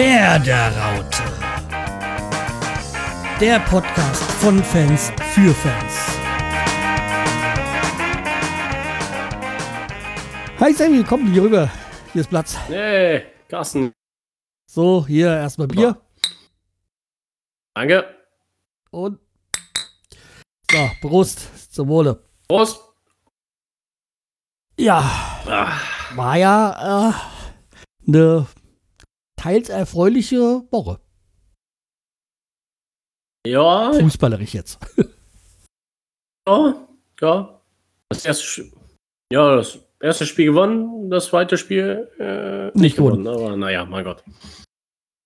Werderaute. Der Podcast von Fans für Fans. Hi Sammy, komm hier rüber. Hier ist Platz. Hey, Carsten. So, hier erstmal Bier. Danke. Und. So, Prost. Zum Wohle. Prost. Ja, Ah, war ja äh, eine teils erfreuliche Woche. ja, Fußballerisch jetzt. ja, ja. Das erste, Sch- ja, das erste Spiel gewonnen, das zweite Spiel äh, nicht, Nicht gewonnen. Aber naja, mein Gott.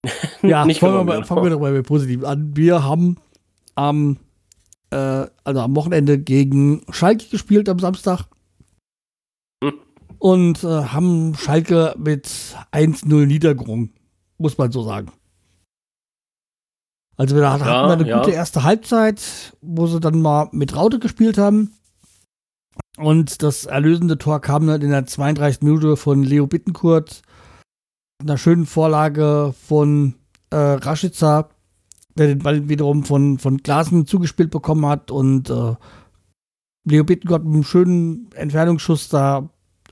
Ja, nicht fangen, wir gewonnen, mal, genau. fangen wir doch mal mit positiv an. Wir haben am, äh, also am Wochenende gegen Schalke gespielt am Samstag. Hm. Und äh, haben Schalke mit 1-0 niedergerungen, muss man so sagen. Also wir hatten Ja, eine ja. gute erste Halbzeit, wo sie dann mal mit Raute gespielt haben. Und das erlösende Tor kam dann in der 32. Minute von Leo Bittenkurt. Einer schönen Vorlage von äh, Rashica, der den Ball wiederum von, von Glasen zugespielt bekommen hat. Und äh, Leo Bittenkurt mit einem schönen Entfernungsschuss da,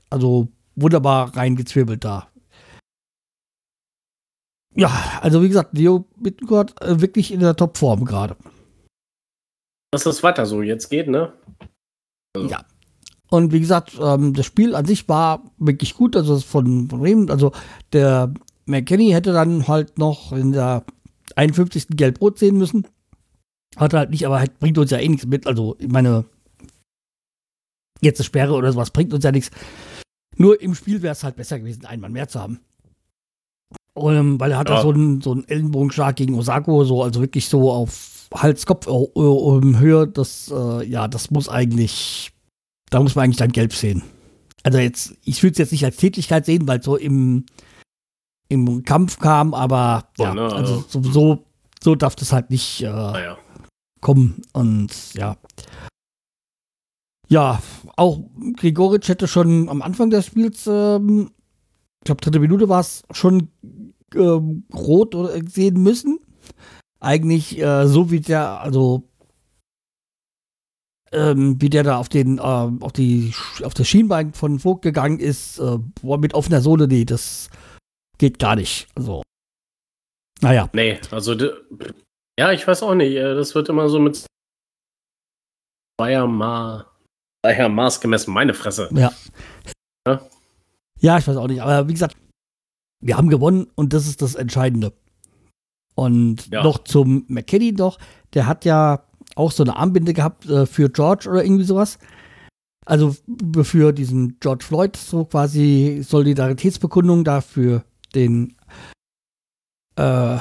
also wunderbar reingezwirbelt da. Ja, also wie gesagt, Leo Bittenkurt äh, wirklich in der Topform gerade. Dass das weiter so jetzt geht, ne? Also, Ja. Und wie gesagt, ähm, das Spiel an sich war wirklich gut. Also das von, von Bremen, also der McKenny hätte dann halt noch in der 51. Gelb-Rot sehen müssen. Hat halt nicht, aber halt bringt uns ja eh nichts mit. Also, ich meine, jetzt eine Sperre oder sowas bringt uns ja nichts. Nur im Spiel wäre es halt besser gewesen, einen Mann mehr zu haben. Ähm, weil er hat Ja. da so einen, so einen Ellenbogenschlag gegen Osako, so, also wirklich so auf Hals-Kopf-Höhe. Das, äh, ja, das muss eigentlich, da muss man eigentlich dann gelb sehen. Also jetzt, ich würde es jetzt nicht als Tätigkeit sehen, weil es so im, im Kampf kam, aber Ja, ja, ne, also also- so, so, so darf das halt nicht äh, Naja. kommen. Und ja. Ja, auch Gregoritsch hätte schon am Anfang des Spiels, ähm, ich glaube, dritte Minute war es, schon ähm, rot sehen müssen. Eigentlich äh, so wie der, also ähm, wie der da auf den, ähm, auf die, auf das Schienbein von Vogt gegangen ist, äh, boah, mit offener Sohle, nee, das geht gar nicht. Also, naja. Nee, also, ja, ich weiß auch nicht. äh, Das wird immer so mit Bayer Ma Bayer Maß gemessen, meine Fresse. Ja. Ja? Ja, ich weiß auch nicht. Aber wie gesagt, wir haben gewonnen und das ist das Entscheidende. Und Ja. noch zum McKenny noch, der hat ja auch so eine Armbinde gehabt äh, für George oder irgendwie sowas. Also für diesen George Floyd, so quasi Solidaritätsbekundung da für den, äh,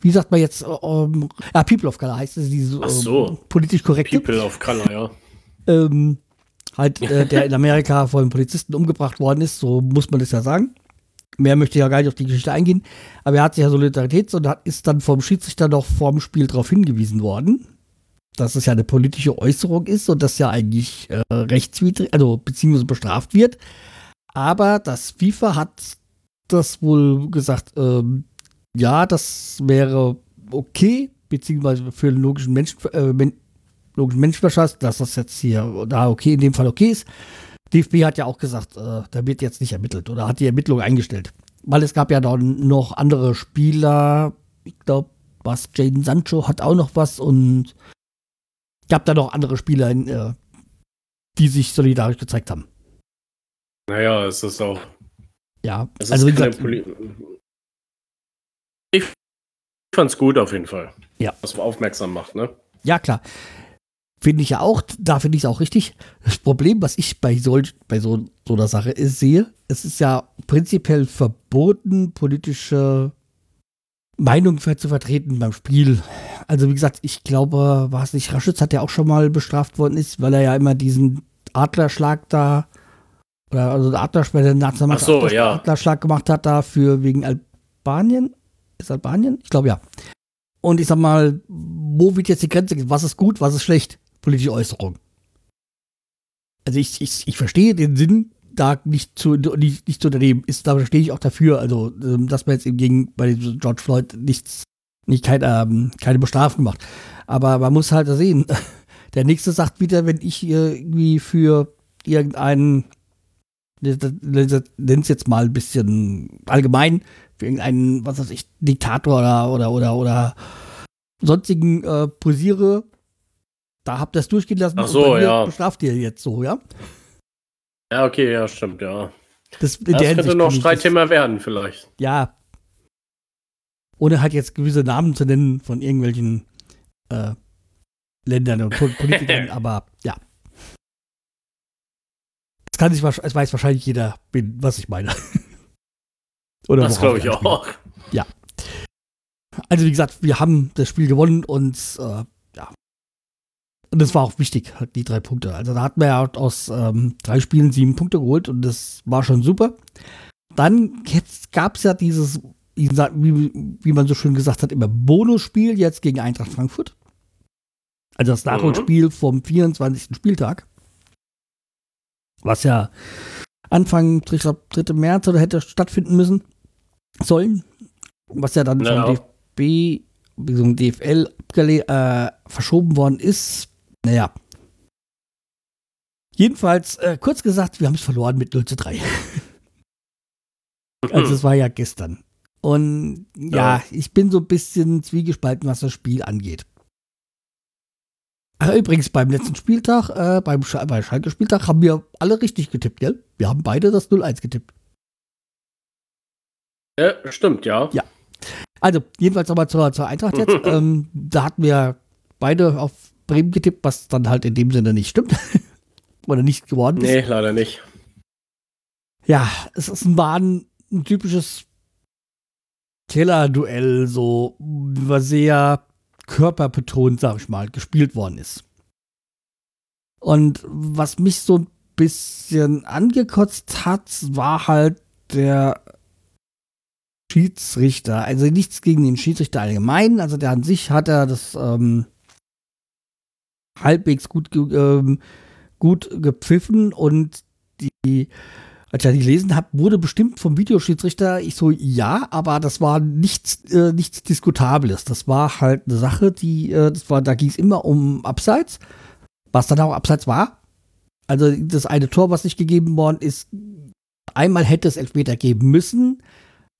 wie sagt man jetzt, äh, ähm, ja, People of Color heißt es, diese so. ähm, politisch korrekte People of Color, ja. ähm, halt, äh, der in Amerika von Polizisten umgebracht worden ist, so muss man das ja sagen. Mehr möchte ich ja gar nicht auf die Geschichte eingehen. Aber er hat sich ja Solidarität und ist dann vom Schiedsrichter noch vorm Spiel darauf hingewiesen worden, dass es ja eine politische Äußerung ist und das ja eigentlich äh, rechtswidrig, also beziehungsweise bestraft wird. Aber das FIFA hat das wohl gesagt, ähm, ja, das wäre okay, beziehungsweise für den logischen Menschen, äh, logischen Menschenverstand, dass das jetzt hier da okay, in dem Fall okay ist. DFB hat ja auch gesagt, äh, da wird jetzt nicht ermittelt oder hat die Ermittlung eingestellt. Weil es gab ja dann noch andere Spieler, ich glaube, was, Jaden Sancho hat auch noch was und gab da noch andere Spieler, in, äh, die sich solidarisch gezeigt haben. Naja, es ist auch. Ja, Es ist also wie gesagt, ich fand's gut auf jeden Fall. Ja. Was man aufmerksam macht, ne? Ja, klar. Finde ich ja auch, da finde ich es auch richtig. Das Problem, was ich bei, solch, bei so, so einer Sache ist, sehe, es ist ja prinzipiell verboten, politische Meinungen ver- zu vertreten beim Spiel. Also, wie gesagt, ich glaube, war es nicht, Raschitz hat ja auch schon mal bestraft worden ist, weil er ja immer diesen Adlerschlag da, oder also der Adler, bei der Nationalmannschaft Ach so, Adler- ja. Adlerschlag gemacht hat, dafür wegen Albanien. Ist Albanien? Ich glaube ja. Und ich sag mal, wo wird jetzt die Grenze? Was ist gut, was ist schlecht? Politische Äußerung. Also ich, ich, ich verstehe den Sinn da nicht zu, nicht, nicht zu unternehmen ist. Da stehe ich auch dafür. Also, ähm, dass man jetzt eben gegen bei George Floyd nichts, nicht kein, ähm, keine Bestrafung macht. Aber man muss halt sehen, der nächste sagt wieder, wenn ich irgendwie für irgendeinen, nenn es jetzt mal ein bisschen allgemein, für irgendeinen, was weiß ich, Diktator oder, oder, oder, oder sonstigen äh, posiere, da habt ihr es durchgehen lassen Ach so, ja. bestraft ihr jetzt so, ja? Ja, okay, ja, stimmt, ja. Das, das könnte Hinsicht noch Streitthema werden, vielleicht. Ja. Ohne halt jetzt gewisse Namen zu nennen von irgendwelchen äh, Ländern und Politikern, aber ja. Das kann sich, es weiß wahrscheinlich jeder, was ich meine. Oder das glaube ich auch. Ja. Also wie gesagt, wir haben das Spiel gewonnen und äh. Und das war auch wichtig, halt die drei Punkte. Also da hatten wir ja aus ähm, drei Spielen sieben Punkte geholt und das war schon super. Dann gab es ja dieses, wie, wie, man so schön gesagt hat, immer Bonusspiel jetzt gegen Eintracht Frankfurt. Also das Nachholspiel mhm. vom 24. Spieltag. Was ja Anfang, ich glaube, 3. März oder hätte stattfinden müssen sollen. Was ja dann ja. vom DFB bzw. DFL äh, verschoben worden ist. Naja. Jedenfalls, äh, kurz gesagt, wir haben es verloren mit 0 zu 3. also es war ja gestern. Und ja, ja, ich bin so ein bisschen zwiegespalten, was das Spiel angeht. Ach, übrigens, beim letzten Spieltag, äh, beim, Sch beim Schalke-Spieltag, haben wir alle richtig getippt, gell? Wir haben beide das 0-1 getippt. Ja, stimmt, ja. Ja. Also, jedenfalls nochmal zur, zur Eintracht jetzt. ähm, da hatten wir beide auf Bremen getippt, was dann halt in dem Sinne nicht stimmt. Oder nicht geworden ist. Nee, leider nicht. Ja, es ist ein, war ein, typisches Keller-Duell, so, war sehr körperbetont, sag ich mal, gespielt worden ist. Und was mich so ein bisschen angekotzt hat, war halt der Schiedsrichter. Also nichts gegen den Schiedsrichter allgemein. Also der an sich hat er das ähm, halbwegs gut, ähm, gut gepfiffen und die als ich das gelesen habe, wurde bestimmt vom Videoschiedsrichter, ich so, ja, aber das war nichts, äh, nichts Diskutables. Das war halt eine Sache, die, äh, das war, da ging es immer um Abseits, was dann auch Abseits war. Also das eine Tor, was nicht gegeben worden ist, einmal hätte es Elfmeter geben müssen,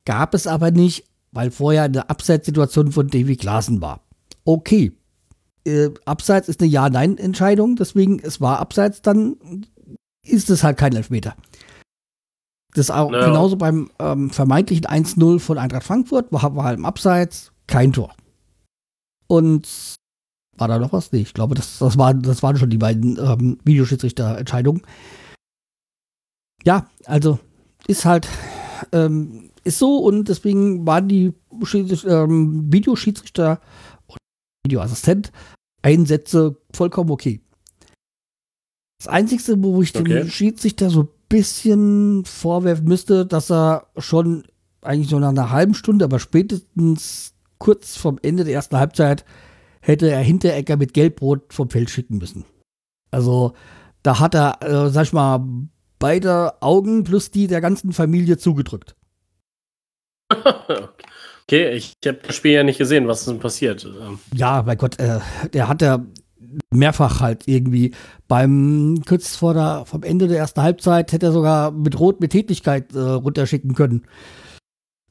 gab es aber nicht, weil vorher eine Abseitssituation von Davy Klaassen war. Okay, äh, Abseits ist eine Ja-Nein-Entscheidung, deswegen es war Abseits, dann ist es halt kein Elfmeter. Das auch ja. genauso beim ähm, vermeintlichen 1-0 von Eintracht Frankfurt, war, war halt im Abseits kein Tor. Und war da noch was? Nee, ich glaube, das, das, war, das waren schon die beiden ähm, Videoschiedsrichter-Entscheidungen. Ja, also ist halt, ähm, ist so und deswegen waren die ähm, Videoschiedsrichter und Videoassistent Einsätze vollkommen okay. Das Einzige, wo ich okay. dem Schiedsrichter so bisschen vorwerfen müsste, dass er schon eigentlich so nach einer halben Stunde, aber spätestens kurz vom Ende der ersten Halbzeit hätte er Hinterecker mit Gelbrot vom Feld schicken müssen. Also da hat er, äh, sag ich mal, beide Augen plus die der ganzen Familie zugedrückt. okay, ich habe das Spiel ja nicht gesehen. Was ist denn passiert? Ähm. Ja, mein Gott, äh, der hat ja mehrfach halt irgendwie. Beim kurz vor der, vom Ende der ersten Halbzeit hätte er sogar mit Rot mit Tätigkeit äh, runterschicken können.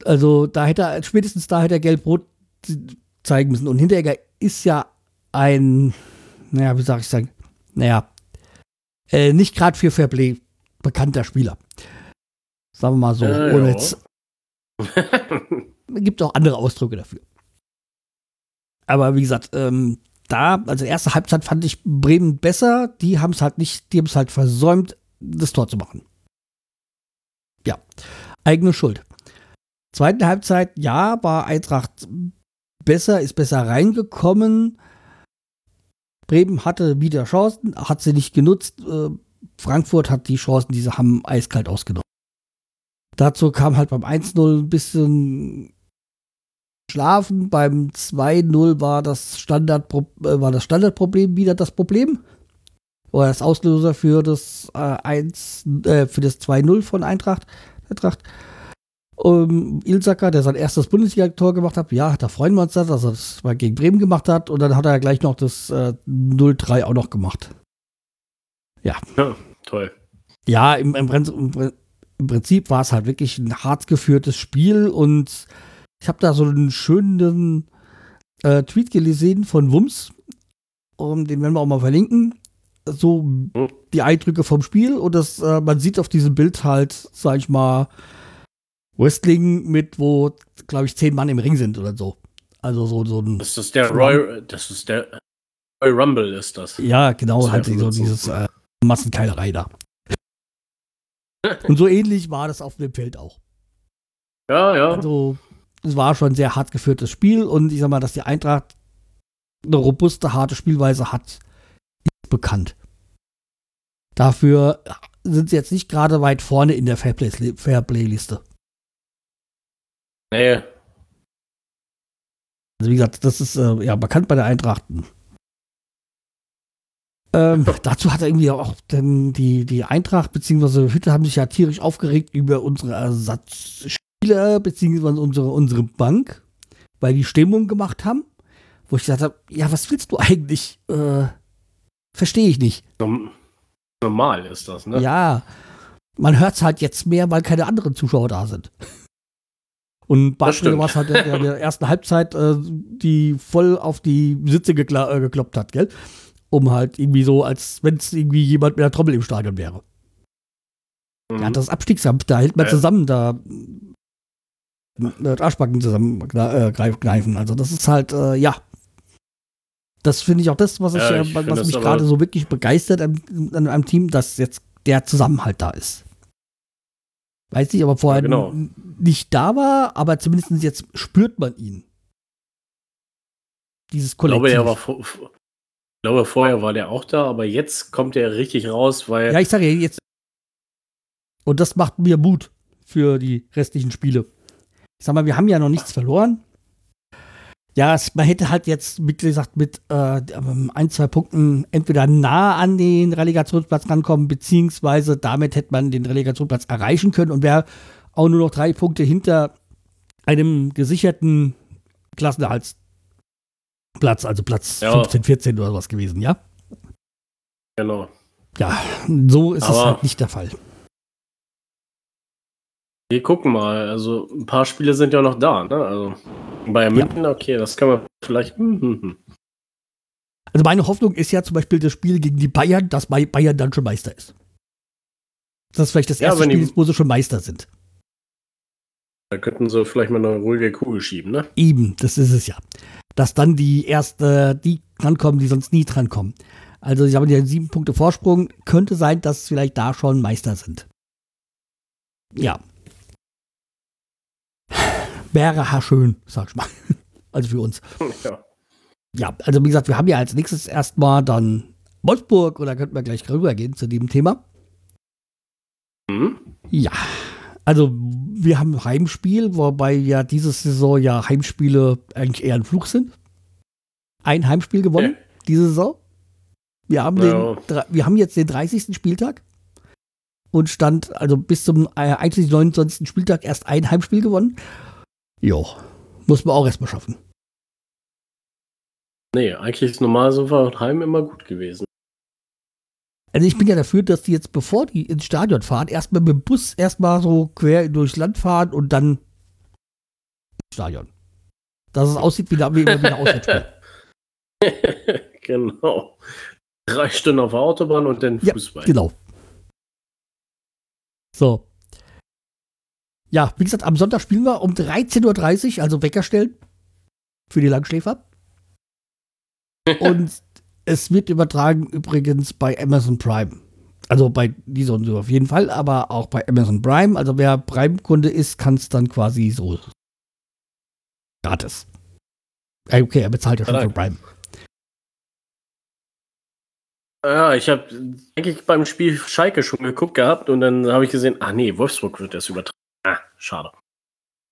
Also da hätte er, spätestens da hätte er Gelb-Rot zeigen müssen. Und Hinteregger ist ja ein, naja, wie soll ich sagen, naja, äh, nicht gerade für Fairplay bekannter Spieler. Sagen wir mal so. Äh, ohne jetzt, gibt auch andere Ausdrücke dafür. Aber wie gesagt, ähm, da, also erste Halbzeit fand ich Bremen besser. Die haben es halt nicht, die haben es halt versäumt, das Tor zu machen. Ja, eigene Schuld. Zweite Halbzeit, ja, war Eintracht besser, ist besser reingekommen. Bremen hatte wieder Chancen, hat sie nicht genutzt. Äh, Frankfurt hat die Chancen, die sie haben, eiskalt ausgenommen. Dazu kam halt beim 1-0 ein bisschen schlafen. Beim 2-0 war das, Standard, äh, war das Standardproblem wieder das Problem. oder das Auslöser für das äh, 1, äh, für das 2-0 von Eintracht. Eintracht. Um, Ilsaka, der sein erstes Bundesliga-Tor gemacht hat, ja, da freuen wir uns, dass er das mal gegen Bremen gemacht hat und dann hat er gleich noch das äh, 0-3 auch noch gemacht. Ja. ja toll. Ja, im, im, im Prinzip war es halt wirklich ein hart geführtes Spiel und ich habe da so einen schönen äh, Tweet gelesen von Wums, um, den werden wir auch mal verlinken. So hm. die Eindrücke vom Spiel und das, äh, man sieht auf diesem Bild halt, sag ich mal, Wrestling mit, wo, glaube ich, zehn Mann im Ring sind oder so. Also so, so ein. Das ist der Roy, das ist der Roy Rumble, ist das. Ja, genau, halt so dieses äh, Massenkeilerei da. Und so ähnlich war das auf dem Feld auch. Ja, ja. Also, es war schon ein sehr hart geführtes Spiel und ich sag mal, dass die Eintracht eine robuste, harte Spielweise hat, ist bekannt. Dafür sind sie jetzt nicht gerade weit vorne in der Fairplay-Liste. Nee. Also wie gesagt, das ist äh, ja bekannt bei der Eintracht. Ähm, dazu hat er irgendwie auch denn die, die Eintracht bzw. Hütte haben sich ja tierisch aufgeregt über unsere Ersatzspieler bzw. unsere, unsere Bank, weil die Stimmung gemacht haben. Wo ich gesagt habe, ja, was willst du eigentlich? Äh, Verstehe ich nicht. Normal ist das, ne? Ja. Man hört es halt jetzt mehr, weil keine anderen Zuschauer da sind. Und Barcelona war es halt in der ersten Halbzeit, äh, die voll auf die Sitze gekla äh, gekloppt hat, gell? Um halt irgendwie so, als wenn es irgendwie jemand mit der Trommel im Stadion wäre. Mhm. Ja, das Abstiegsamt, da hält man äh. zusammen, da äh, Arschbacken zusammen äh. Also das ist halt, äh, ja. Das finde ich auch das, was, ja, ich, ich was mich gerade so wirklich begeistert an, an einem Team, dass jetzt der Zusammenhalt da ist. Weiß nicht, aber vorher ja, genau. nicht da war, aber zumindest jetzt spürt man ihn. Dieses Kollektiv. Ich glaube, er war ich glaube, vorher war der auch da, aber jetzt kommt er richtig raus, weil. Ja, ich sage ja jetzt. Und das macht mir Mut für die restlichen Spiele. Ich sag mal, wir haben ja noch nichts verloren ja, es, man hätte halt jetzt, wie gesagt, mit äh, ein, zwei Punkten entweder nah an den Relegationsplatz rankommen, beziehungsweise damit hätte man den Relegationsplatz erreichen können und wäre auch nur noch drei Punkte hinter einem gesicherten Klassenerhaltsplatz, also Platz ja. 15, 14 oder was gewesen, ja? Genau. Ja, so ist Aber es halt nicht der Fall. Wir gucken mal. Also ein paar Spiele sind ja noch da. Ne? Also bei München, ja. okay, das kann man vielleicht. Hm, hm, hm. Also meine Hoffnung ist ja zum Beispiel das Spiel gegen die Bayern, dass Bayern dann schon Meister ist. Das ist vielleicht das erste ja, Spiel, wo sie schon Meister sind. Da könnten sie vielleicht mal eine ruhige Kugel schieben, ne? Eben, das ist es ja. Dass dann die erste, die drankommen, die sonst nie drankommen. Also sie haben ja sieben Punkte Vorsprung. Könnte sein, dass vielleicht da schon Meister sind. Ja, wäre schön, sag ich mal. Also für uns. Ja. ja, also wie gesagt, wir haben ja als nächstes erstmal dann Wolfsburg oder könnten wir gleich rübergehen zu dem Thema. Mhm. Ja, also wir haben Heimspiel, wobei ja diese Saison ja Heimspiele eigentlich eher ein Fluch sind. Ein Heimspiel gewonnen, ja. diese Saison. Wir haben, ja. den, wir haben jetzt den 30. Spieltag und stand also bis zum äh, einschließlich 29. Spieltag erst ein Heimspiel gewonnen. Jo, muss man auch erstmal schaffen. Nee, eigentlich ist normal so war Heim immer gut gewesen. Also ich bin ja dafür, dass die jetzt, bevor die ins Stadion fahren, erstmal mit dem Bus erstmal so quer durchs Land fahren und dann ins Stadion. Dass es aussieht wie, wie, wie ein Auswärtsspiel. genau. Drei Stunden auf der Autobahn und dann Fußball. Ja, genau. So. Ja, wie gesagt, am Sonntag spielen wir um 13.30 Uhr, also Wecker stellen. Für die Langschläfer. Und es wird übertragen übrigens bei Amazon Prime. Also bei dieser und so auf jeden Fall, aber auch bei Amazon Prime. Also wer Prime-Kunde ist, kann es dann quasi so gratis. Äh, okay, er bezahlt ja schon für Prime. Ja, ich habe eigentlich beim Spiel Schalke schon geguckt gehabt und dann habe ich gesehen, ah nee, Wolfsburg wird das übertragen. Schade.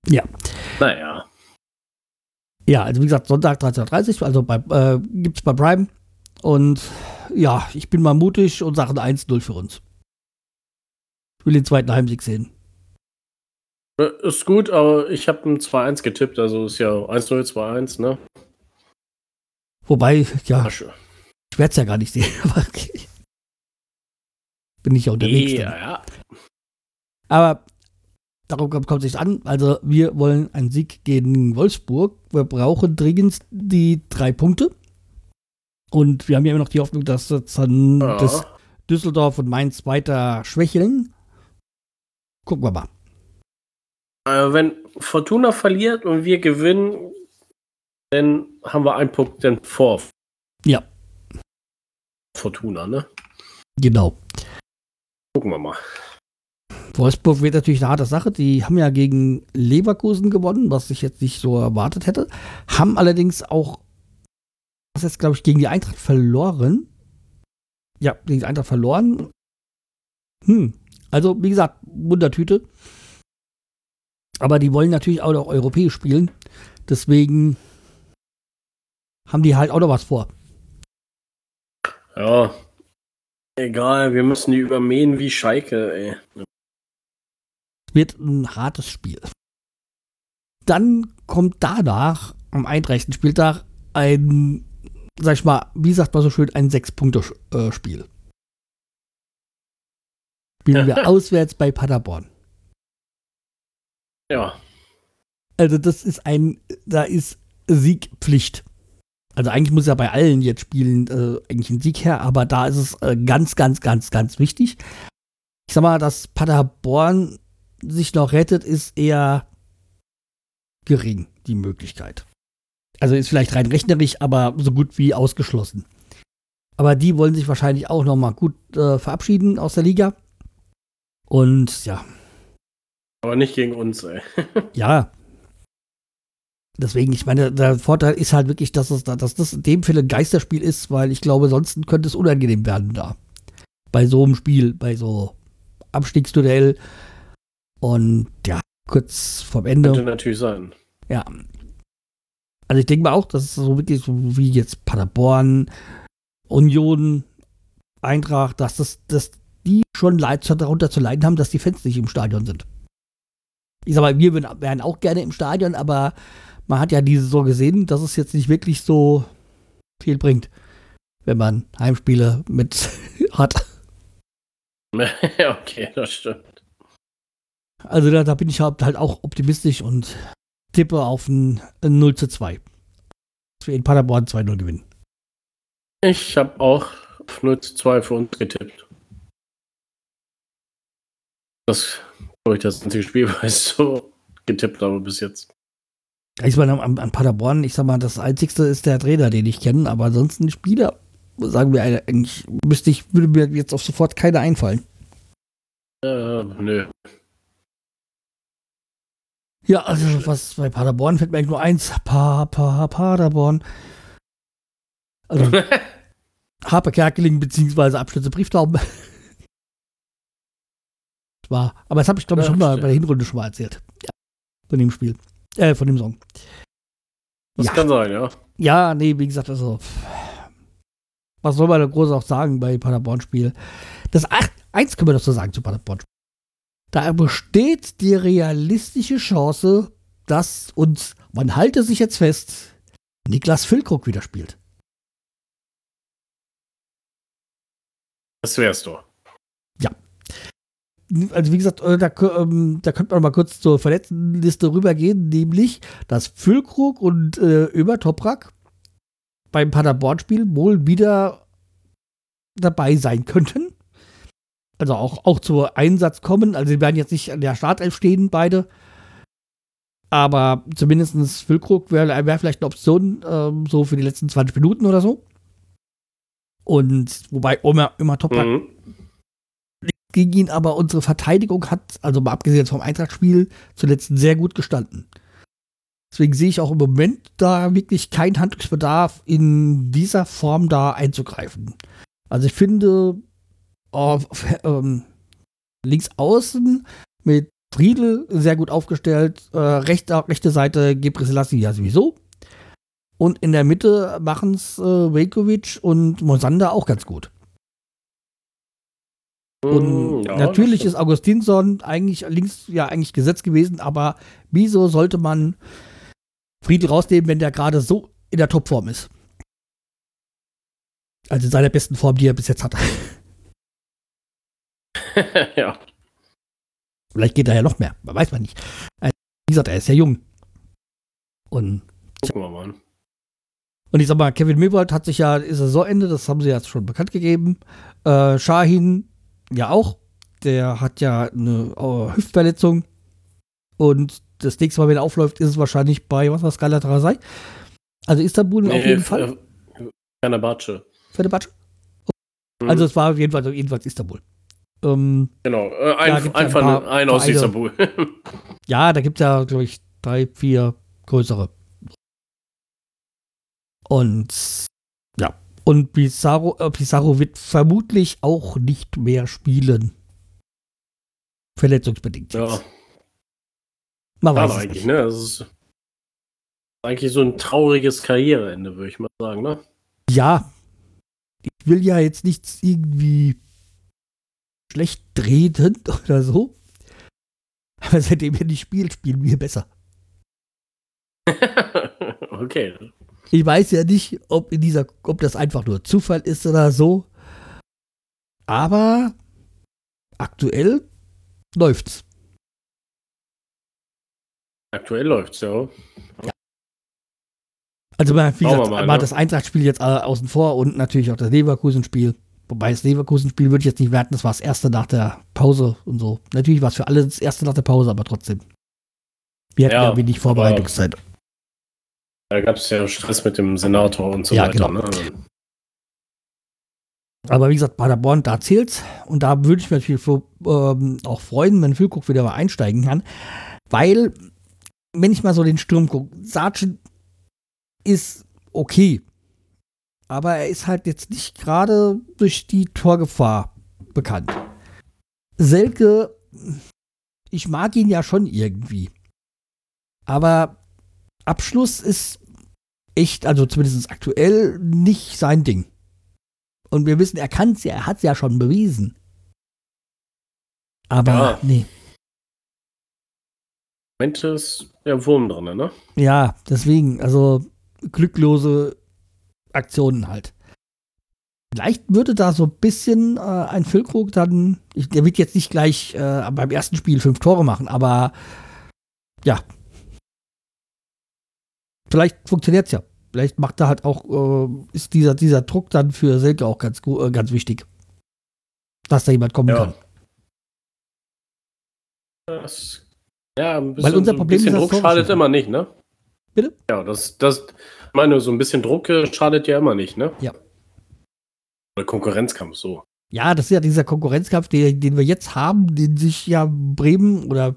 Ja. Naja. Ja, also wie gesagt, Sonntag 13.30 Uhr, also bei, äh, gibt es bei Prime. Und ja, ich bin mal mutig und sage ein 1-0 für uns. Ich will den zweiten Heimsieg sehen. Äh, ist gut, aber ich habe ein 2-1 getippt, also ist ja 1-0, 2-1, ne? Wobei, ja, ich werde es ja gar nicht sehen, aber okay. bin ich ja unterwegs. Ja, ja. Aber darauf kommt es nicht an. Also wir wollen einen Sieg gegen Wolfsburg. Wir brauchen dringend die drei Punkte. Und wir haben ja immer noch die Hoffnung, dass dann ja. das Düsseldorf und Mainz weiter schwächeln. Gucken wir mal. Äh, wenn Fortuna verliert und wir gewinnen, dann haben wir einen Punkt dann vor. Ja. Fortuna, ne? Genau. Gucken wir mal. Wolfsburg wird natürlich eine harte Sache. Die haben ja gegen Leverkusen gewonnen, was ich jetzt nicht so erwartet hätte. Haben allerdings auch, was jetzt glaube ich, gegen die Eintracht verloren. Ja, gegen die Eintracht verloren. Hm. Also, wie gesagt, Wundertüte. Aber die wollen natürlich auch noch europäisch spielen. Deswegen haben die halt auch noch was vor. Ja. Egal, wir müssen die übermähen wie Schalke, ey. Wird ein hartes Spiel. Dann kommt danach am 31. Spieltag ein, sag ich mal, wie sagt man so schön, ein Sechs-Punkte-Spiel. Spielen wir auswärts bei Paderborn. Ja. Also das ist ein, da ist Siegpflicht. Also eigentlich muss ja bei allen jetzt spielen äh, eigentlich ein Sieg her, aber da ist es äh, ganz, ganz, ganz, ganz wichtig. Ich sag mal, dass Paderborn sich noch rettet, ist eher gering, die Möglichkeit. Also ist vielleicht rein rechnerisch, aber so gut wie ausgeschlossen. Aber die wollen sich wahrscheinlich auch noch mal gut äh, verabschieden aus der Liga. Und ja, aber nicht gegen uns, ey. ja. Deswegen, ich meine, der Vorteil ist halt wirklich, dass, es, dass das in dem Fall ein Geisterspiel ist, weil ich glaube, sonst könnte es unangenehm werden da. Bei so einem Spiel, bei so Abstiegsduell. Und ja, kurz vorm Ende. Könnte natürlich sein. Ja. Also ich denke mal auch, dass es so wirklich so wie jetzt Paderborn, Union, Eintracht, dass das, dass die schon leid, darunter zu leiden haben, dass die Fans nicht im Stadion sind ich sag mal, wir wären auch gerne im Stadion, aber man hat ja diese so gesehen, dass es jetzt nicht wirklich so viel bringt, wenn man Heimspiele mit hat. okay, das stimmt. Also da, da bin ich halt, halt auch optimistisch und tippe auf ein, ein 0 zu 2. Dass wir in Paderborn 2-0 gewinnen. Ich habe auch auf 0 zu 2 für uns getippt. Das glaube ich, das einzige Spiel, was ich so getippt habe bis jetzt. Ich meine, an, an, Paderborn, ich sag mal, das einzigste ist der Trainer, den ich kenne, aber ansonsten Spieler, sagen wir eigentlich, müsste ich, würde mir jetzt auf sofort keiner einfallen. Äh, nö. Ja, also was bei Paderborn fällt mir eigentlich nur eins. Pa, pa, Paderborn. Also Harper Kerkeling beziehungsweise Abschnitte Brieftauben war. Aber das habe ich, glaube ich, ja, schon mal bei der Hinrunde schon mal erzählt. Ja. Von dem Spiel. Äh, von dem Song. Das ja. kann sein, ja. Ja, nee, wie gesagt, also. Was soll man da groß auch sagen bei Paderborn-Spiel? Das ach, eins können wir doch so sagen zu Paderborn-Spiel. Da besteht die realistische Chance, dass uns, man halte sich jetzt fest, Niklas Füllkrug wieder spielt. Das wär's doch also wie gesagt, äh, da, ähm, da könnte man mal kurz zur Verletztenliste rübergehen, nämlich, dass Füllkrug und äh, Ömer Toprak beim Paderborn-Spiel wohl wieder dabei sein könnten. Also auch, auch zu Einsatz kommen. Also sie werden jetzt nicht an der Startelf stehen, beide. Aber zumindest Füllkrug wäre wär vielleicht eine Option, ähm, so für die letzten 20 Minuten oder so. Und wobei Ömer, Ömer Toprak mhm gegen ihn, aber unsere Verteidigung hat, also mal abgesehen vom Eintrachtspiel, zuletzt sehr gut gestanden. Deswegen sehe ich auch im Moment da wirklich keinen Handlungsbedarf, in dieser Form da einzugreifen. Also ich finde, auf, ähm, links außen mit Friedel sehr gut aufgestellt, äh, rechte, rechte Seite Gebre Selassie ja sowieso. Und in der Mitte machen es äh, Velkovic und Mosander auch ganz gut. Und Mm, ja, natürlich ist Augustinsson eigentlich links ja eigentlich gesetzt gewesen, aber wieso sollte man Friedel rausnehmen, wenn der gerade so in der Topform ist? Also in seiner besten Form, die er bis jetzt hat. ja. Vielleicht geht er ja noch mehr, weiß man nicht. Also, wie gesagt, er ist ja jung. Und, Gucken wir mal. und ich sag mal, Kevin Milward hat sich ja ist Saisonende, das haben sie jetzt schon bekannt gegeben. Äh, Shahin ja auch. Der hat ja eine äh, Hüftverletzung. Und das nächste Mal, wenn er aufläuft, ist es wahrscheinlich bei, was war es, Galatasaray? Also Istanbul auf jeden Fall. Äh, Fenerbahce. Fenerbahce. Mhm. Also es war jedenfalls, jedenfalls Istanbul. Ähm, Genau, äh, ein, einfach ein paar ein aus. Istanbul. ja, da gibt es ja, glaube ich, drei, vier größere. Und ja. Und Pizarro, äh, Pizarro wird vermutlich auch nicht mehr spielen. Verletzungsbedingt. ja. Man weiß schade es eigentlich, nicht. ne? Das ist eigentlich so ein trauriges Karriereende, würde ich mal sagen, ne? Ja. Ich will ja jetzt nichts irgendwie schlecht reden oder so. Aber seitdem er nicht spielt, spielen wir besser. okay. Ich weiß ja nicht, ob in dieser, ob das einfach nur Zufall ist oder so. Aber aktuell läuft's. Aktuell läuft's, ja. Also mal, wie Schauen gesagt, mal, mal ne? das Eintracht-Spiel jetzt äh, außen vor und natürlich auch das Leverkusen-Spiel. Wobei das Leverkusen-Spiel würde ich jetzt nicht werten, das war das erste nach der Pause und so. Natürlich war es für alle das erste nach der Pause, aber trotzdem. Wir hatten ja, Ja, wenig Vorbereitungszeit. Da gab es ja Stress mit dem Senator und so Ja, weiter. genau. Ne? Aber wie gesagt, Paderborn, da zählt's. Und da würde ich mich natürlich so, ähm, auch freuen, wenn Füllkrug wieder mal einsteigen kann. Weil, wenn ich mal so den Sturm gucke, Sargent ist okay. Aber er ist halt jetzt nicht gerade durch die Torgefahr bekannt. Selke, ich mag ihn ja schon irgendwie. Aber Abschluss ist echt, also zumindest aktuell, nicht sein Ding. Und wir wissen, er kann es ja, er hat es ja schon bewiesen. Aber Ja. nee. Moment ist der Wurm drin, ne? Ja, deswegen, also glücklose Aktionen halt. Vielleicht würde da so ein bisschen äh, ein Füllkrug dann, ich, der wird jetzt nicht gleich äh, beim ersten Spiel fünf Tore machen, aber ja. Vielleicht funktioniert es ja. Vielleicht macht er halt auch, äh, ist dieser, dieser Druck dann für Selke auch ganz, äh, ganz wichtig. Dass da jemand kommen Ja. kann. Das, ja, ein bisschen, Weil unser so ein Problem ist bisschen das Druck schadet immer nicht, ne? Bitte? Ja, das, das, meine, so ein bisschen Druck äh, schadet ja immer nicht, ne? Ja. Oder Konkurrenzkampf, so. Ja, das ist ja dieser Konkurrenzkampf, den, den wir jetzt haben, den sich ja Bremen oder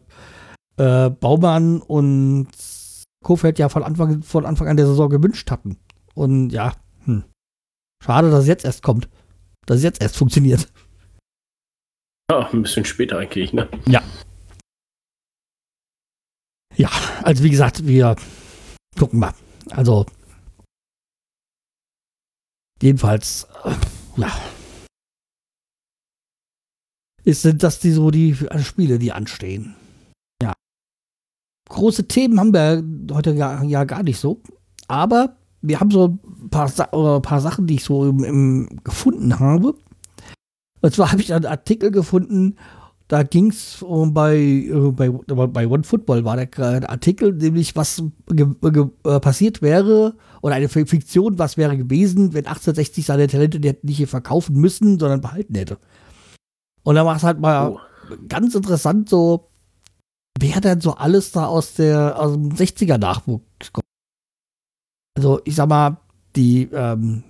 äh, Baumann und Kofeld ja von Anfang, von Anfang an der Saison gewünscht hatten. Und ja, hm. schade, dass es jetzt erst kommt. Dass es jetzt erst funktioniert. Ja, ein bisschen später eigentlich, ne? Ja, also wie gesagt, wir gucken mal. Also jedenfalls, äh, ja. Ist, sind das die so die Spiele, die anstehen? Ja. Große Themen haben wir heute ja, ja gar nicht so. Aber wir haben so ein paar, Sa ein paar Sachen, die ich so im, im gefunden habe. Und zwar habe ich einen Artikel gefunden, da ging es um bei, äh, bei, bei OneFootball war der äh, Artikel, nämlich was äh, passiert wäre, oder eine Fiktion, was wäre gewesen, wenn 1860 seine Talente nicht nicht hier verkaufen müssen, sondern behalten hätte. Und da war es halt mal Oh. ganz interessant, so, wer denn so alles da aus der aus dem 60er Nachwuchs kommt. Also, ich sag mal, die ähm,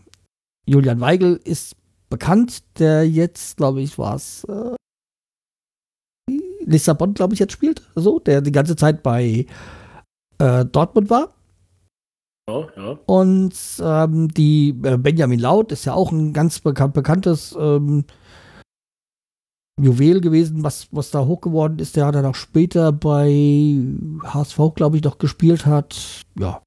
Julian Weigel ist bekannt, der jetzt, glaube ich, war es äh, Lissabon, glaube ich, jetzt spielt, so, der die ganze Zeit bei äh, Dortmund war. Ja, ja. Und ähm, die äh, Benjamin Laut ist ja auch ein ganz bekan bekanntes ähm, Juwel gewesen, was, was da hoch geworden ist. Der dann auch später bei HSV, glaube ich, noch gespielt hat. Ja.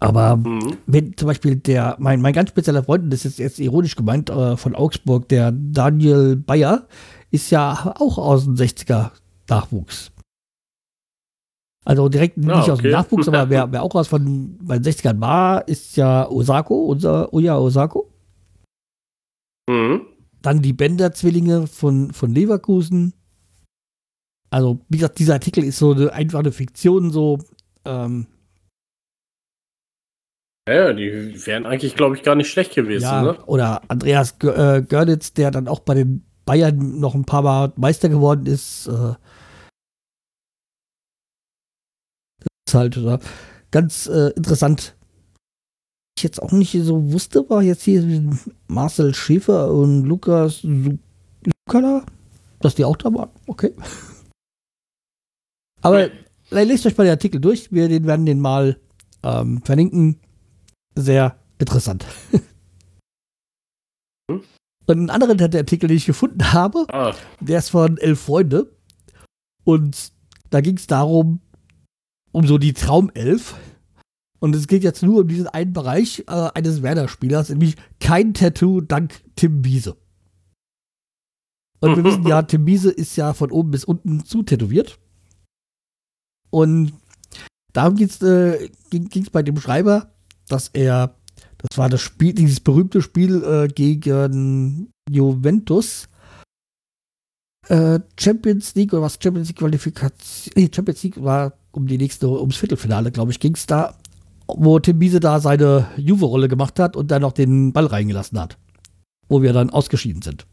Aber mhm. wenn zum Beispiel der, mein, mein ganz spezieller Freund, das ist jetzt ironisch gemeint, äh, von Augsburg, der Daniel Bayer, ist ja auch aus dem 60er Nachwuchs. Also direkt nicht okay. aus dem Nachwuchs, aber wer, wer auch aus von bei den 60ern war, ist ja Osako, unser Oya Osako. Mhm. Dann die Bender-Zwillinge von, von Leverkusen. Also, wie gesagt, dieser Artikel ist so eine einfache Fiktion, so. Ähm, ja, die wären eigentlich, glaube ich, gar nicht schlecht gewesen. Ja, ne? Oder Andreas äh, Görlitz, der dann auch bei den Bayern noch ein paar Mal Meister geworden ist. Äh, das ist halt oder? ganz äh, interessant. Ich jetzt auch nicht so wusste, war jetzt hier Marcel Schäfer und Lukas Lukala, dass die auch da waren. Okay. Aber lest euch mal den Artikel durch. Wir den werden den mal ähm, verlinken. Sehr interessant. Hm? Und ein anderer Artikel, den ich gefunden habe, ah. der ist von Elf Freunde. Und da ging es darum, um so die Traumelf. Und es geht jetzt nur um diesen einen Bereich äh, eines Werder-Spielers, nämlich kein Tattoo dank Tim Biese. Und wir wissen ja, Tim Biese ist ja von oben bis unten zu tätowiert. Und darum äh, ging es bei dem Schreiber, dass er das war das Spiel, dieses berühmte Spiel äh, gegen Juventus. Äh, Champions League oder was Champions League Qualifikation? Nee, Champions League war um die nächste, ums Viertelfinale, glaube ich, ging es da, wo Tim Biese da seine Juve-Rolle gemacht hat und dann noch den Ball reingelassen hat. Wo wir dann ausgeschieden sind.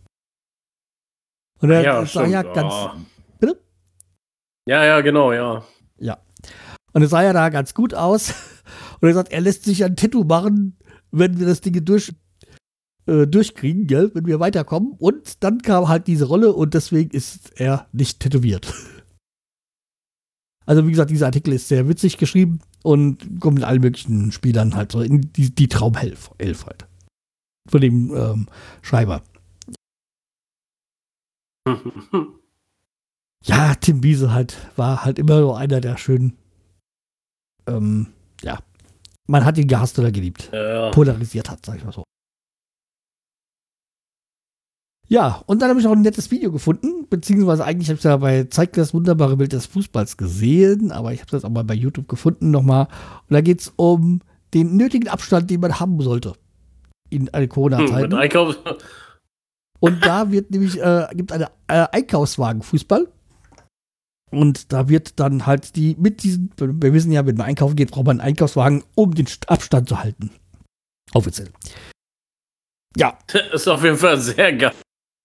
Und er ja, sah ja ganz. Oh. Bitte? Ja, ja, genau, ja. Ja. Und es sah ja da ganz gut aus. Und er sagt, er lässt sich ein Tattoo machen, wenn wir das Ding durch, äh, durchkriegen, gell, wenn wir weiterkommen. Und dann kam halt diese Rolle und deswegen ist er nicht tätowiert. Also wie gesagt, dieser Artikel ist sehr witzig geschrieben und kommt mit allen möglichen Spielern halt so in die, die Traumelf Elf halt. Von dem ähm, Schreiber. ja, Tim Biese halt war halt immer so einer der schönen ähm, ja, man hat ihn gehasst oder geliebt. Ja. Polarisiert hat, sag ich mal so. Ja, und dann habe ich auch ein nettes Video gefunden, beziehungsweise eigentlich habe ich es ja bei Zeigt das wunderbare Bild des Fußballs gesehen, aber ich habe das auch mal bei YouTube gefunden nochmal. Und da geht es um den nötigen Abstand, den man haben sollte in Corona-Zeiten. Hm, und da wird nämlich, äh, gibt eine äh, Einkaufswagen Fußball. Und da wird dann halt die, mit diesen, wir wissen ja, wenn man einkaufen geht, braucht man einen Einkaufswagen, um den Abstand zu halten. Offiziell. Ja. Das ist auf jeden Fall sehr geil.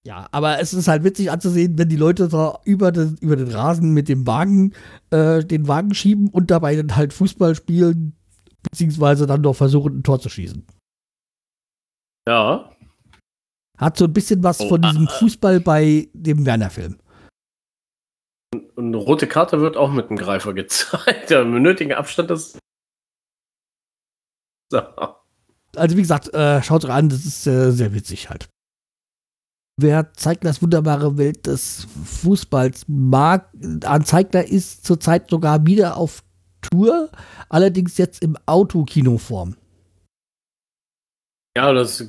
Ja, aber es ist halt witzig anzusehen, wenn die Leute da über den, über den Rasen mit dem Wagen äh, den Wagen schieben und dabei dann halt Fußball spielen, beziehungsweise dann noch versuchen, ein Tor zu schießen. Ja. Hat so ein bisschen was oh, von diesem ah, Fußball bei dem Werner-Film. Und eine rote Karte wird auch mit dem Greifer gezeigt. Im nötigen Abstand ist. So. Also, wie gesagt, äh, schaut euch an, das ist äh, sehr witzig halt. Wer Zeiglers wunderbare Welt des Fußballs mag, an Zeigler ist zurzeit sogar wieder auf Tour, allerdings jetzt im Autokinoform. Ja, das äh,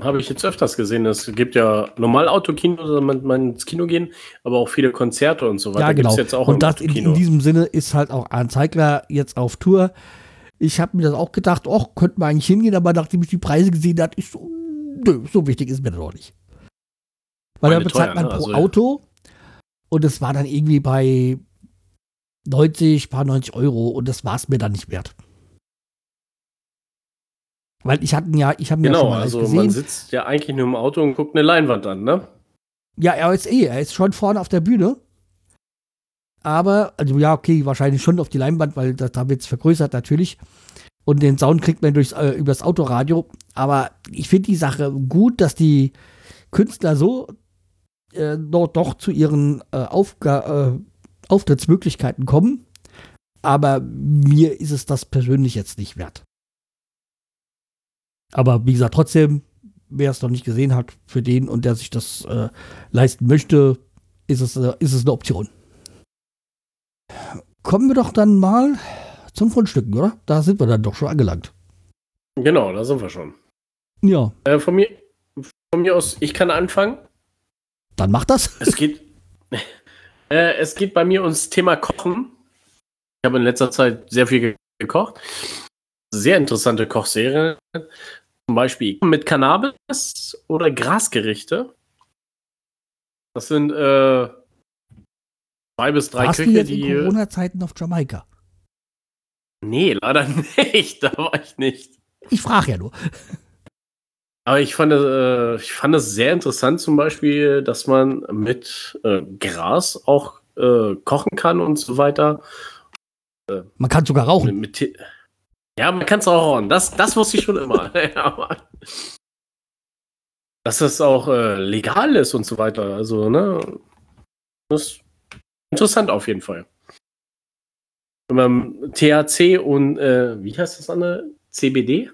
habe ich jetzt öfters gesehen. Es gibt ja normal Autokino, da man, man ins Kino gehen, aber auch viele Konzerte und so weiter. Ja, genau. Jetzt auch und das in, in, diesem Sinne ist halt auch ein Zeigler jetzt auf Tour. Ich habe mir das auch gedacht, oh, könnte man eigentlich hingehen, aber nachdem ich die Preise gesehen habe, ist so, nö, so wichtig ist mir das auch nicht. Weil da bezahlt man ne? pro also, Auto und es war dann irgendwie bei 90, paar 90 Euro und das war es mir dann nicht wert. Weil ich hatte ja, ich habe mir genau, ja schon mal also gesehen. man sitzt ja eigentlich nur im Auto und guckt eine Leinwand an, ne? Ja, er ist eh, er ist schon vorne auf der Bühne. Aber, also ja, okay, wahrscheinlich schon auf die Leinwand, weil da, da wird es vergrößert natürlich. Und den Sound kriegt man durchs, äh, übers Autoradio. Aber ich finde die Sache gut, dass die Künstler so äh, doch, doch zu ihren äh, Aufga äh, Auftrittsmöglichkeiten kommen. Aber mir ist es das persönlich jetzt nicht wert. Aber wie gesagt, trotzdem, wer es noch nicht gesehen hat, für den und der sich das äh, leisten möchte, ist es, äh, ist es eine Option. Kommen wir doch dann mal zum Fundstücken, oder? Da sind wir dann doch schon angelangt. Genau, da sind wir schon. Ja. Äh, von, mir, von mir aus, ich kann anfangen. Dann mach das. Es geht, äh, es geht bei mir ums Thema Kochen. Ich habe in letzter Zeit sehr viel gekocht. Sehr interessante Kochserien. Zum Beispiel mit Cannabis oder Grasgerichte. Das sind äh, zwei bis drei Warst Küche, du jetzt die. in Corona-Zeiten auf Jamaika? Nee, leider nicht. Da war ich nicht. Ich frage ja nur. Aber ich fand, äh, ich fand es sehr interessant, zum Beispiel, dass man mit äh, Gras auch äh, kochen kann und so weiter. Man kann sogar rauchen. Mit, mit, ja, man kann es auch rauchen. Das, das wusste ich schon immer. Aber dass das auch äh, legal ist und so weiter. Also, ne? Das ist interessant auf jeden Fall. Wenn man THC und, äh, wie heißt das andere? CBD?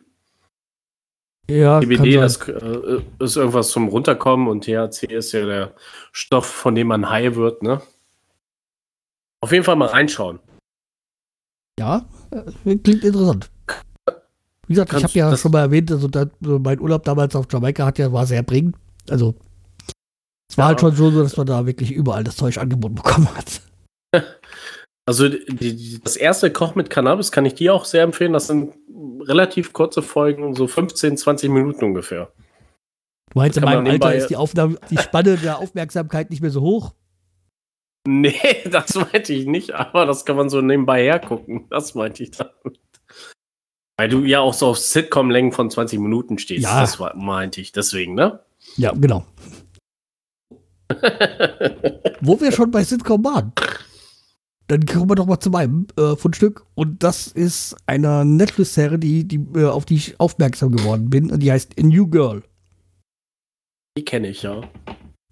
Ja, CBD, sein. äh, ist irgendwas zum Runterkommen und THC ist ja der Stoff, von dem man high wird, ne? Auf jeden Fall mal reinschauen. Ja, äh, klingt interessant. Wie gesagt, ich Kannst habe ja schon mal erwähnt, also da, so mein Urlaub damals auf Jamaika hat ja, war sehr prägend. Also es war Ja. halt schon so, dass man da wirklich überall das Zeug angeboten bekommen hat. Also die, die, das erste Koch mit Cannabis kann ich dir auch sehr empfehlen. Das sind relativ kurze Folgen, so 15, 20 Minuten ungefähr. Du meinst, in meinem Alter ist die Aufnahme, die Spanne der Aufmerksamkeit nicht mehr so hoch. Nee, das meinte ich nicht, aber das kann man so nebenbei hergucken. Das meinte ich damit. Weil du ja auch so auf Sitcom-Längen von 20 Minuten stehst. Ja. Das meinte ich, deswegen, ne? Ja, genau. Wo wir schon bei Sitcom waren. Dann kommen wir doch mal zu meinem äh, Fundstück. Und das ist eine Netflix-Serie, die, die, äh, auf die ich aufmerksam geworden bin. Und die heißt A New Girl. Die kenne ich, ja.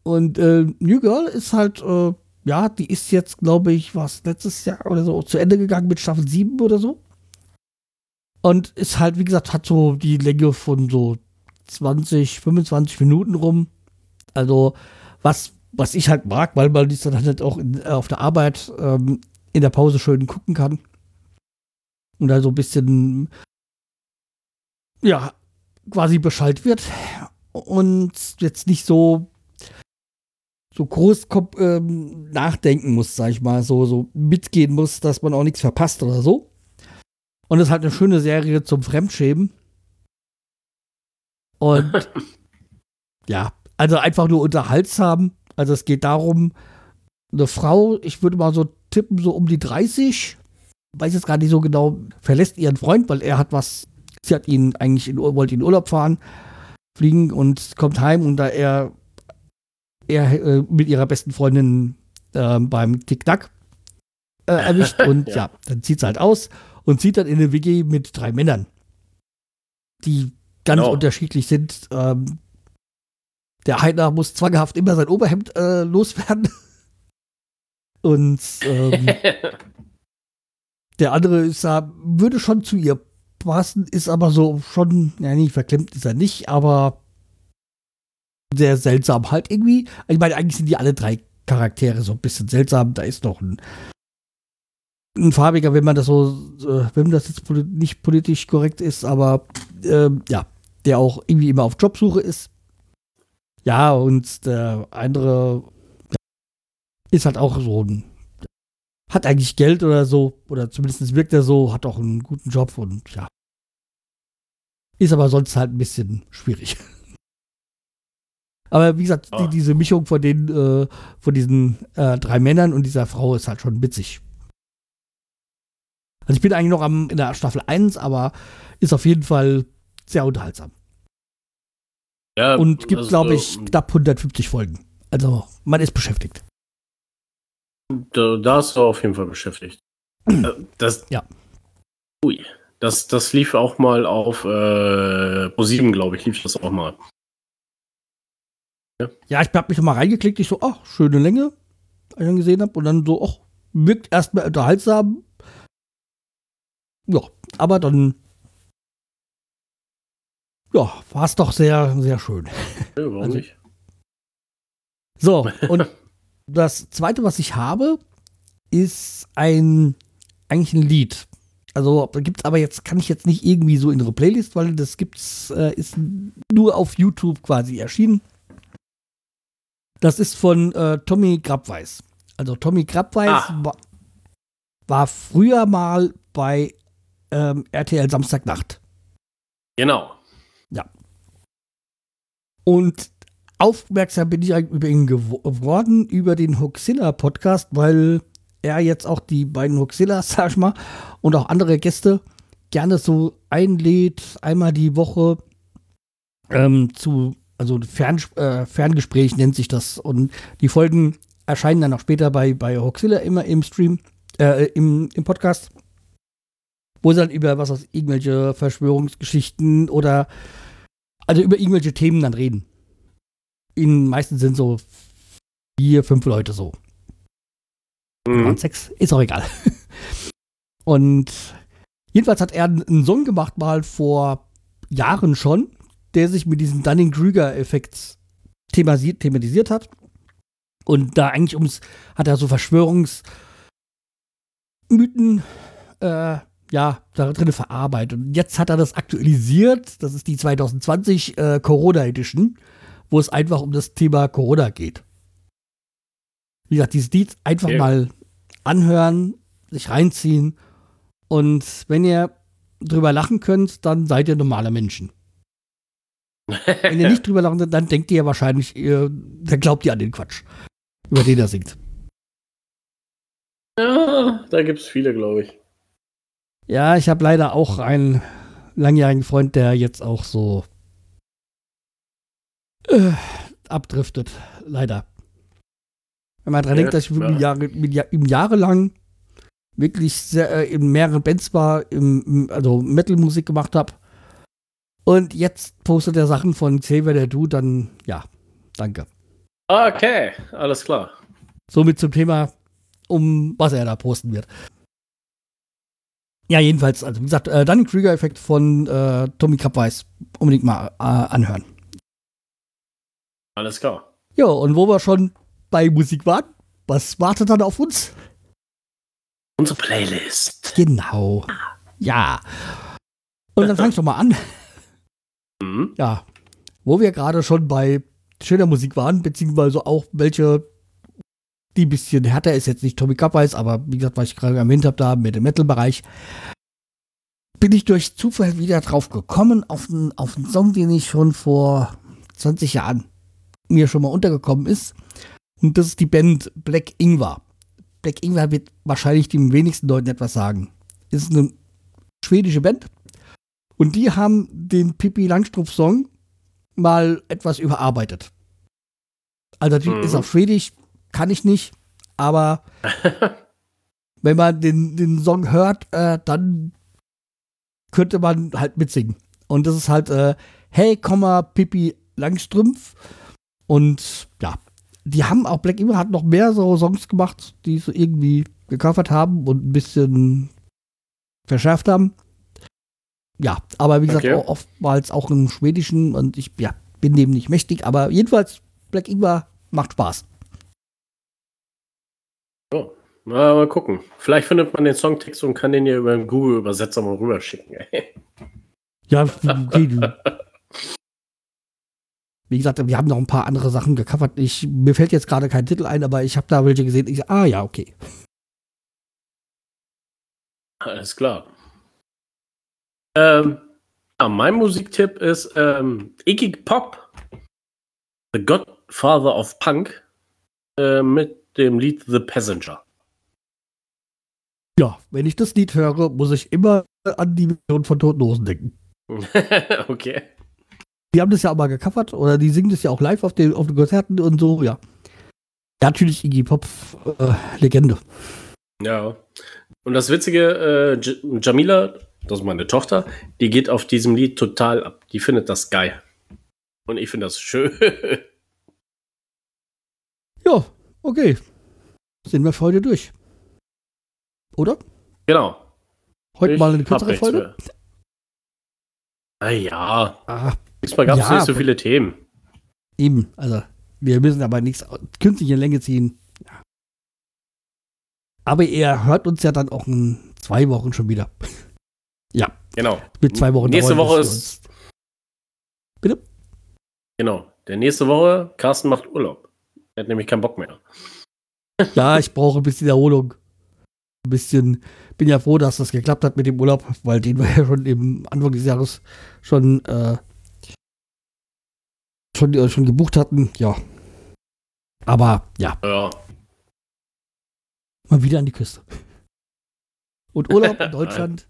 Und äh, New Girl ist halt, äh, ja, die ist jetzt, glaube ich, was letztes Jahr oder so zu Ende gegangen mit Staffel 7 oder so. Und ist halt, wie gesagt, hat so die Länge von so 20, 25 Minuten rum. Also, was, was ich halt mag, weil man dies dann halt auch in, äh, auf der Arbeit ähm, in der Pause schön gucken kann. Und da so ein bisschen, ja, quasi Bescheid wird. Und jetzt nicht so so groß ähm, nachdenken muss, sag ich mal, so, so mitgehen muss, dass man auch nichts verpasst oder so. Und es ist halt eine schöne Serie zum Fremdschämen. Und ja, also einfach nur unterhaltsam. Also es geht darum, eine Frau, ich würde mal so tippen, so um die 30, weiß jetzt gar nicht so genau, verlässt ihren Freund, weil er hat was, sie hat ihn eigentlich in, wollte in Urlaub fahren, fliegen und kommt heim und da er er äh, mit ihrer besten Freundin ähm, beim Tic-Tac äh, erwischt und Ja. ja. dann zieht sie halt aus und zieht dann in eine WG mit drei Männern, die ganz Genau. unterschiedlich sind. Ähm, der einer muss zwanghaft immer sein Oberhemd äh, loswerden. Und ähm, der andere ist da, würde schon zu ihr passen, ist aber so schon, ja, nicht verklemmt ist er nicht, aber sehr seltsam halt irgendwie. Ich meine, eigentlich sind die alle drei Charaktere so ein bisschen seltsam. Da ist noch ein, ein farbiger, wenn man das so, äh, wenn das jetzt poli nicht politisch korrekt ist, aber ähm, ja, der auch irgendwie immer auf Jobsuche ist. Ja, und der andere ist halt auch so ein, hat eigentlich Geld oder so, oder zumindest wirkt er so, hat auch einen guten Job und ja. Ist aber sonst halt ein bisschen schwierig. Aber wie gesagt, Ah. die, diese Mischung von den, äh, von diesen äh, drei Männern und dieser Frau ist halt schon witzig. Also ich bin eigentlich noch am, in der Staffel 1, aber ist auf jeden Fall sehr unterhaltsam. ja, Und gibt, also, glaube ich, ähm, knapp 150 Folgen. Also man ist beschäftigt. Da, da ist er auf jeden Fall beschäftigt. Äh, das, Ja. Ui. Das, das lief auch mal auf äh, Pro7, glaube ich, lief das auch mal. Ja, ich habe mich mal reingeklickt, ich so, ach, schöne Länge, als ich dann gesehen habe. Und dann so, ach, wirkt erstmal unterhaltsam. Ja, aber dann ja, war es doch sehr, sehr schön. Ja, warum Also- nicht? So, und das zweite, was ich habe, ist ein eigentlich ein Lied. Also da gibt es aber jetzt, kann ich jetzt nicht irgendwie so in ihre Playlist, weil das gibt's, äh, ist nur auf YouTube quasi erschienen. Das ist von äh, Tommy Grabweis. Also Tommy Grabweis Ah. war, war früher mal bei ähm, RTL Samstagnacht. Genau. Und aufmerksam bin ich eigentlich über ihn gewo- geworden, über den Hoxilla Podcast, weil er jetzt auch die beiden Hoxillas, sag ich mal, und auch andere Gäste gerne so einlädt, einmal die Woche ähm, zu, also Fern, äh, Ferngespräch nennt sich das. Und die Folgen erscheinen dann auch später bei, bei Hoxilla immer im Stream, äh, im, im Podcast. Wo sie dann über was aus irgendwelche Verschwörungsgeschichten oder also über irgendwelche Themen dann reden. In meisten sind so vier, fünf Leute so. Mhm. Und sechs, ist auch egal. Und jedenfalls hat er einen Song gemacht, mal vor Jahren schon, der sich mit diesem Dunning-Kruger-Effekt thematisiert, thematisiert hat. Und da eigentlich ums, hat er so Verschwörungsmythen, äh, ja, da drin verarbeitet. Und jetzt hat er das aktualisiert. Das ist die 2020 äh, Corona Edition, wo es einfach um das Thema Corona geht. Wie gesagt, dieses Lied einfach Okay. mal anhören, sich reinziehen. Und wenn ihr drüber lachen könnt, dann seid ihr normale Menschen. Wenn ihr nicht drüber lachen könnt, dann denkt ihr wahrscheinlich, ihr, dann glaubt ihr an den Quatsch, über den er singt. ja, da gibt es viele, glaube ich. Ja, ich habe leider auch einen langjährigen Freund, der jetzt auch so äh, abdriftet. Leider. Wenn man dran Ja, denkt, dass ich ja. Jahre, ihm jahrelang wirklich sehr, äh, in mehreren Bands war, im, im, also Metal-Musik gemacht habe. Und jetzt postet er Sachen von Xavier der Du, dann ja, danke. Okay, alles klar. Somit zum Thema, um was er da posten wird. Ja, jedenfalls, also wie gesagt, äh, Dunning-Kruger-Effekt von äh, Tommy Krabweis. Unbedingt mal äh, anhören. Alles klar. Ja, und wo wir schon bei Musik waren, was wartet dann auf uns? Unsere Playlist. Genau. Ja. Und dann fang ich doch mal an. Mhm. Ja, wo wir gerade schon bei schöner Musik waren, beziehungsweise auch welche, die ein bisschen härter ist, jetzt nicht Tommy Krabweis, aber wie gesagt, was ich gerade erwähnt habe, da mit dem Metal-Bereich, bin ich durch Zufall wieder drauf gekommen, auf einen, auf einen Song, den ich schon vor 20 Jahren mir schon mal untergekommen ist. Und das ist die Band Black Ingwer. Black Ingwer wird wahrscheinlich den wenigsten Leuten etwas sagen. Ist eine schwedische Band. Und die haben den Pippi Langstrumpf-Song mal etwas überarbeitet. Also die Mhm. ist auf Schwedisch, kann ich nicht, aber wenn man den, den Song hört, äh, dann könnte man halt mitsingen. Und das ist halt äh, Hey, Komma, Pippi Langstrumpf. Und ja, die haben auch Black Emma hat noch mehr so Songs gemacht, die so irgendwie gecovert haben und ein bisschen verschärft haben. Ja, aber wie gesagt, Okay. auch oftmals auch im Schwedischen und ich ja, bin dem nicht mächtig, aber jedenfalls Black Ingwer macht Spaß. So. Na, mal gucken. Vielleicht findet man den Songtext und kann den ja über den Google-Übersetzer mal rüberschicken. Ja, okay. Wie gesagt, wir haben noch ein paar andere Sachen gecovert. Ich, mir fällt jetzt gerade kein Titel ein, aber ich habe da welche gesehen. Ich, ah ja, okay. Alles klar. Ähm, ja, mein Musiktipp ist ähm, Iggy Pop, The Godfather of Punk, äh, mit dem Lied The Passenger. Ja, wenn ich das Lied höre, muss ich immer an die Version von Toten Hosen denken. okay. Die haben das ja auch mal gecovert oder die singen das ja auch live auf den, auf den Konzerten und so, ja. Ja, natürlich Iggy Pop, äh, Legende. Ja. Und das Witzige, äh, Jamila, das ist meine Tochter, die geht auf diesem Lied total ab. Die findet das geil. Und ich finde das schön. Ja, okay. Sind wir für heute durch. Oder? genau. Heute Ich mal eine kürzere Folge? mehr. Ah ja, Ah, diesmal gab es Ja, nicht so viele Themen. eben. Also, wir müssen aber nichts künstlich in Länge ziehen. Ja. Aber ihr hört uns ja dann auch in zwei Wochen schon wieder. Ja. Genau. Mit zwei Wochen. Nächste Woche ist. Bitte? Genau. Der nächste Woche, Carsten macht Urlaub. Er hat nämlich keinen Bock mehr. Ja, ich brauche ein bisschen Erholung. Ein bisschen. Bin ja froh, dass das geklappt hat mit dem Urlaub, weil den wir ja schon im Anfang des Jahres schon, äh, schon, äh, schon gebucht hatten. Ja. Aber ja, Ja. mal wieder an die Küste. Und Urlaub in Deutschland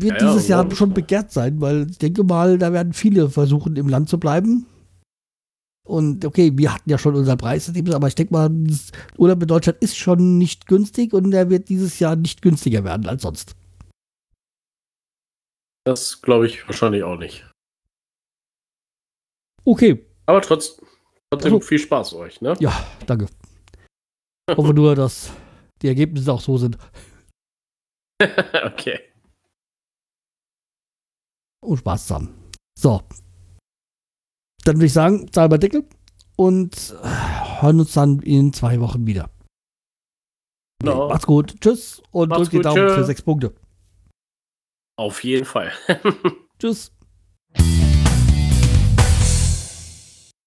wird Ja, ja, dieses Jahr schon begehrt sein, weil ich denke mal, da werden viele versuchen, im Land zu bleiben. Und okay, wir hatten ja schon unseren Preis, aber ich denke mal, das Urlaub in Deutschland ist schon nicht günstig und der wird dieses Jahr nicht günstiger werden als sonst. Das glaube ich wahrscheinlich auch nicht. Okay, Aber trotz, trotzdem Also- viel Spaß euch, ne? ja, danke. Hoffe nur, dass die Ergebnisse auch so sind. okay. Und Spaß zusammen. So. Dann würde ich sagen, Zahl bei Deckel und äh, hören uns dann in zwei Wochen wieder. Genau. Macht's gut. Tschüss und Macht's drückt die Daumen tschö. für sechs Punkte. Auf jeden Fall. Tschüss.